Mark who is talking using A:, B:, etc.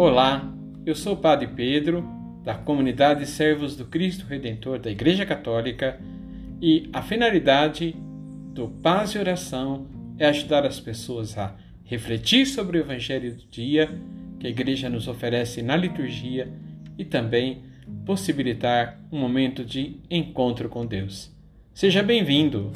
A: Olá, eu sou o Padre Pedro, da comunidade Servos do Cristo Redentor da Igreja Católica, e a finalidade do Paz e Oração é ajudar as pessoas a refletir sobre o Evangelho do dia que a Igreja nos oferece na liturgia e também possibilitar um momento de encontro com Deus. Seja bem-vindo!